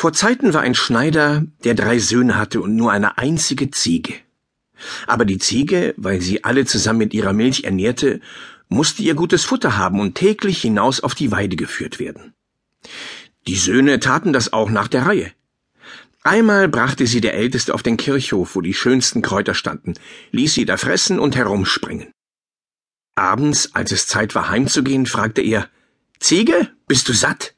Vor Zeiten war ein Schneider, der drei Söhne hatte und nur eine einzige Ziege. Aber die Ziege, weil sie alle zusammen mit ihrer Milch ernährte, musste ihr gutes Futter haben und täglich hinaus auf die Weide geführt werden. Die Söhne taten das auch nach der Reihe. Einmal brachte sie der Älteste auf den Kirchhof, wo die schönsten Kräuter standen, ließ sie da fressen und herumspringen. Abends, als es Zeit war heimzugehen, fragte er Ziege, bist du satt?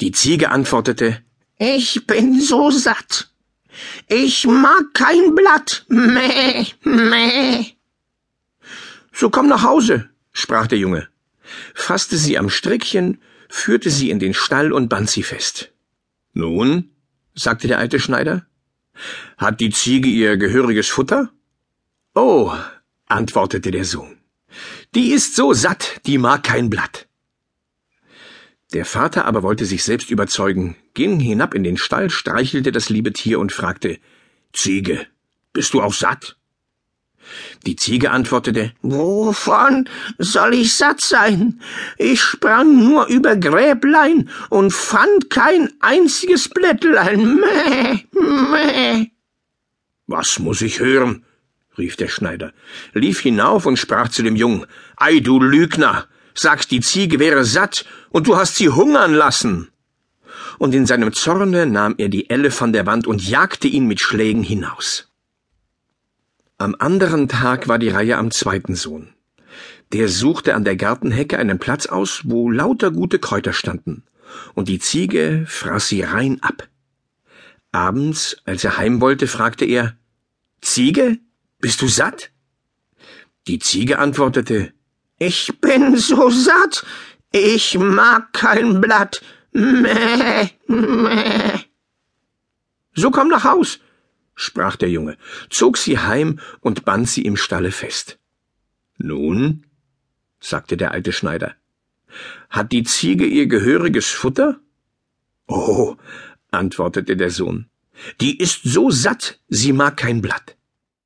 Die Ziege antwortete Ich bin so satt. Ich mag kein Blatt. Meh, meh. So komm nach Hause, sprach der Junge, fasste sie am Strickchen, führte sie in den Stall und band sie fest. Nun, sagte der alte Schneider, hat die Ziege ihr gehöriges Futter? Oh, antwortete der Sohn, die ist so satt, die mag kein Blatt. Der Vater aber wollte sich selbst überzeugen, ging hinab in den Stall, streichelte das liebe Tier und fragte Ziege, bist du auch satt? Die Ziege antwortete Wovon soll ich satt sein? Ich sprang nur über Gräblein und fand kein einziges Blättlein. Mäh, mäh. Was muss ich hören? rief der Schneider, lief hinauf und sprach zu dem Jungen Ei, du Lügner, sagst, die Ziege wäre satt, und du hast sie hungern lassen. Und in seinem Zorne nahm er die Elle von der Wand und jagte ihn mit Schlägen hinaus. Am anderen Tag war die Reihe am zweiten Sohn. Der suchte an der Gartenhecke einen Platz aus, wo lauter gute Kräuter standen, und die Ziege fraß sie rein ab. Abends, als er heim wollte, fragte er Ziege, bist du satt? Die Ziege antwortete ich bin so satt, ich mag kein Blatt. Mäh, mäh. So komm nach Haus, sprach der Junge, zog sie heim und band sie im Stalle fest. Nun, sagte der alte Schneider, hat die Ziege ihr gehöriges Futter? Oh, antwortete der Sohn, die ist so satt, sie mag kein Blatt.